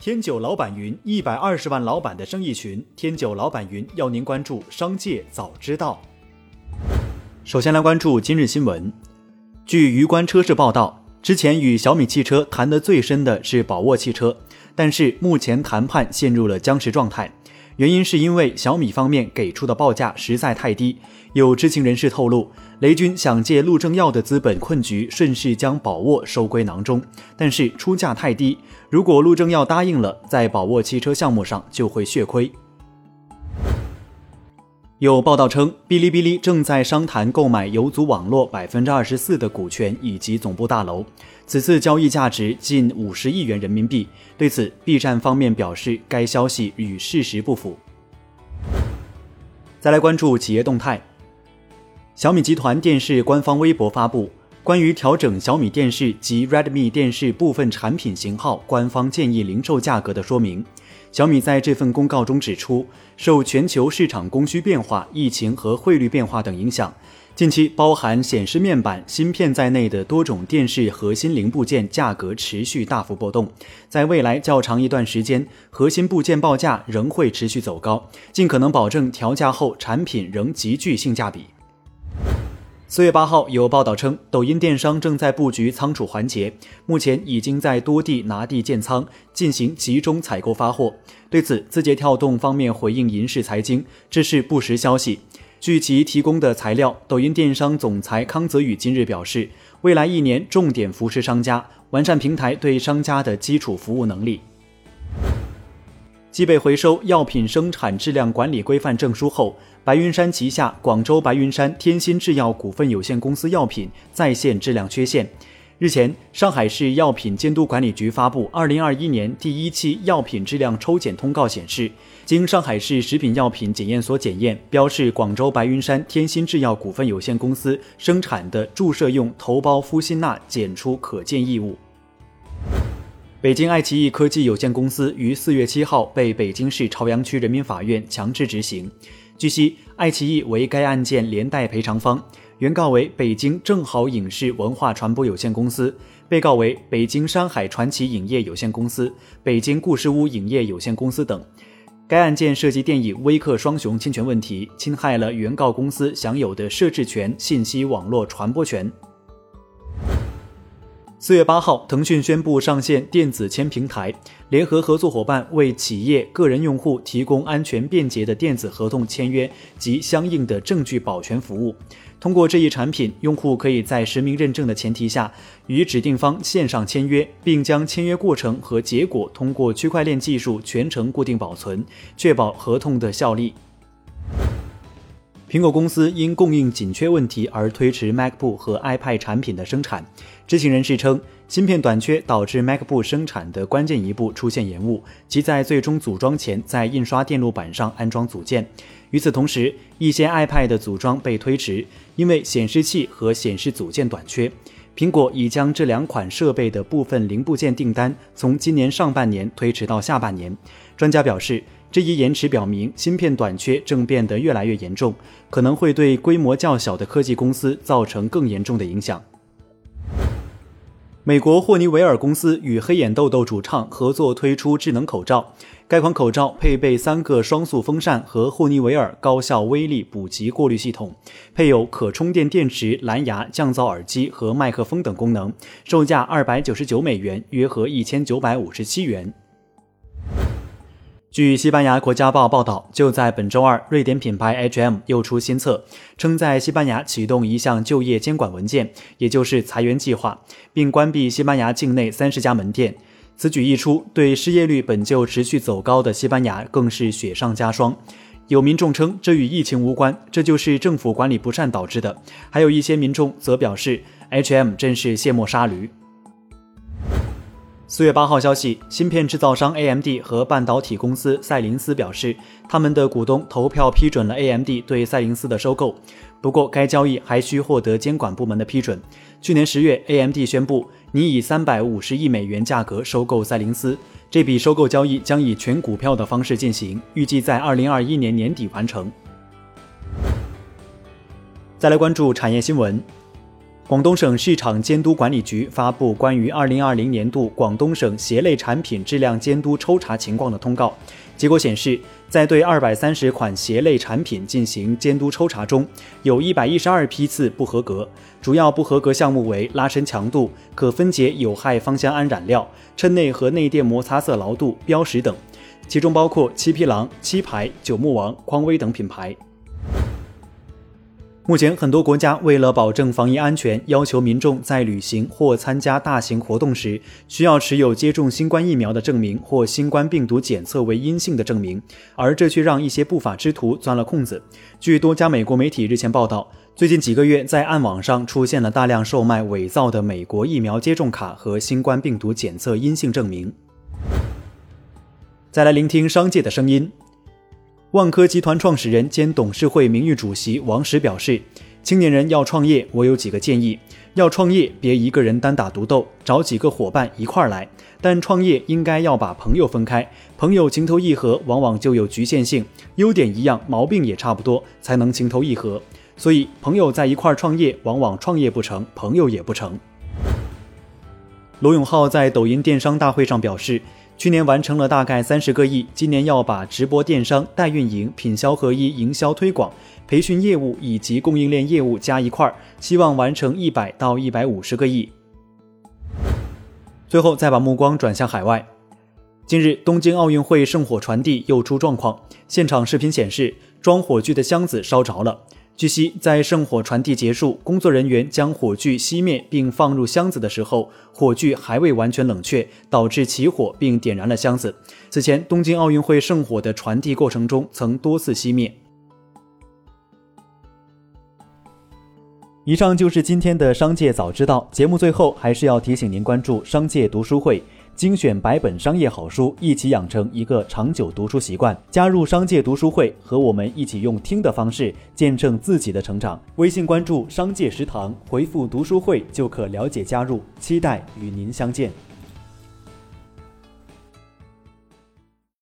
天九老板云一百二十万老板的生意群，天九老板云要您关注商界早知道。首先来关注今日新闻。据余观车市报道，之前与小米汽车谈得最深的是宝沃汽车，但是目前谈判陷入了僵持状态。原因是因为小米方面给出的报价实在太低，有知情人士透露，雷军想借陆正耀的资本困局，顺势将宝沃收归囊中，但是出价太低，如果陆正耀答应了，在宝沃汽车项目上就会血亏。有报道称，哔哩哔哩正在商谈购买游族网络百分之二十四的股权以及总部大楼，此次交易价值近五十亿元人民币。对此，B 站方面表示该消息与事实不符。再来关注企业动态，小米集团电视官方微博发布关于调整小米电视及 Redmi 电视部分产品型号官方建议零售价格的说明。小米在这份公告中指出，受全球市场供需变化、疫情和汇率变化等影响，近期包含显示面板、芯片在内的多种电视核心零部件价格持续大幅波动。在未来较长一段时间，核心部件报价仍会持续走高，尽可能保证调价后产品仍极具性价比。四月八号，有报道称，抖音电商正在布局仓储环节，目前已经在多地拿地建仓，进行集中采购发货。对此，字节跳动方面回应银视财经，这是不实消息。据其提供的材料，抖音电商总裁康泽宇今日表示，未来一年重点扶持商家，完善平台对商家的基础服务能力。继被回收药品生产质量管理规范证书后，白云山旗下广州白云山天心制药股份有限公司药品再现质量缺陷。日前，上海市药品监督管理局发布二零二一年第一期药品质量抽检通告，显示，经上海市食品药品检验所检验，标示广州白云山天心制药股份有限公司生产的注射用头孢呋辛钠检出可见异物。北京爱奇艺科技有限公司于四月七号被北京市朝阳区人民法院强制执行。据悉，爱奇艺为该案件连带赔偿方，原告为北京正好影视文化传播有限公司，被告为北京山海传奇影业有限公司、北京故事屋影业有限公司等。该案件涉及电影《威克双雄》侵权问题，侵害了原告公司享有的设置权、信息网络传播权。四月八号，腾讯宣布上线电子签平台，联合合作伙伴为企业、个人用户提供安全便捷的电子合同签约及相应的证据保全服务。通过这一产品，用户可以在实名认证的前提下，与指定方线上签约，并将签约过程和结果通过区块链技术全程固定保存，确保合同的效力。苹果公司因供应紧缺问题而推迟 MacBook 和 iPad 产品的生产。知情人士称，芯片短缺导致 MacBook 生产的关键一步出现延误，即在最终组装前在印刷电路板上安装组件。与此同时，一些 iPad 的组装被推迟，因为显示器和显示组件短缺。苹果已将这两款设备的部分零部件订单从今年上半年推迟到下半年。专家表示。这一延迟表明，芯片短缺正变得越来越严重，可能会对规模较小的科技公司造成更严重的影响。美国霍尼韦尔公司与黑眼豆豆主唱合作推出智能口罩，该款口罩配备三个双速风扇和霍尼韦尔高效微粒补给过滤系统，配有可充电电池、蓝牙降噪耳机和麦克风等功能，售价二百九十九美元，约合一千九百五十七元。据西班牙国家报报道，就在本周二，瑞典品牌 H&M 又出新策，称在西班牙启动一项就业监管文件，也就是裁员计划，并关闭西班牙境内三十家门店。此举一出，对失业率本就持续走高的西班牙更是雪上加霜。有民众称这与疫情无关，这就是政府管理不善导致的。还有一些民众则表示，H&M 真是卸磨杀驴。四月八号消息，芯片制造商 AMD 和半导体公司赛灵思表示，他们的股东投票批准了 AMD 对赛灵思的收购。不过，该交易还需获得监管部门的批准。去年十月，AMD 宣布拟以三百五十亿美元价格收购赛灵思，这笔收购交易将以全股票的方式进行，预计在二零二一年年底完成。再来关注产业新闻。广东省市场监督管理局发布关于二零二零年度广东省鞋类产品质量监督抽查情况的通告。结果显示，在对二百三十款鞋类产品进行监督抽查中，有一百一十二批次不合格，主要不合格项目为拉伸强度、可分解有害芳香胺染料、衬内和内垫摩擦色牢度、标识等，其中包括七匹狼、七牌、九牧王、匡威等品牌。目前，很多国家为了保证防疫安全，要求民众在旅行或参加大型活动时，需要持有接种新冠疫苗的证明或新冠病毒检测为阴性的证明，而这却让一些不法之徒钻了空子。据多家美国媒体日前报道，最近几个月在暗网上出现了大量售卖伪造的美国疫苗接种卡和新冠病毒检测阴性证明。再来聆听商界的声音。万科集团创始人兼董事会名誉主席王石表示：“青年人要创业，我有几个建议。要创业，别一个人单打独斗，找几个伙伴一块儿来。但创业应该要把朋友分开，朋友情投意合，往往就有局限性，优点一样，毛病也差不多，才能情投意合。所以，朋友在一块儿创业，往往创业不成，朋友也不成。”罗永浩在抖音电商大会上表示。去年完成了大概三十个亿，今年要把直播电商、代运营、品销合一、营销推广、培训业务以及供应链业务加一块儿，希望完成一百到一百五十个亿。最后再把目光转向海外，近日东京奥运会圣火传递又出状况，现场视频显示装火炬的箱子烧着了。据悉，在圣火传递结束，工作人员将火炬熄灭并放入箱子的时候，火炬还未完全冷却，导致起火并点燃了箱子。此前，东京奥运会圣火的传递过程中曾多次熄灭。以上就是今天的商界早知道节目，最后还是要提醒您关注商界读书会。精选百本商业好书，一起养成一个长久读书习惯。加入商界读书会，和我们一起用听的方式见证自己的成长。微信关注“商界食堂”，回复“读书会”就可了解加入。期待与您相见。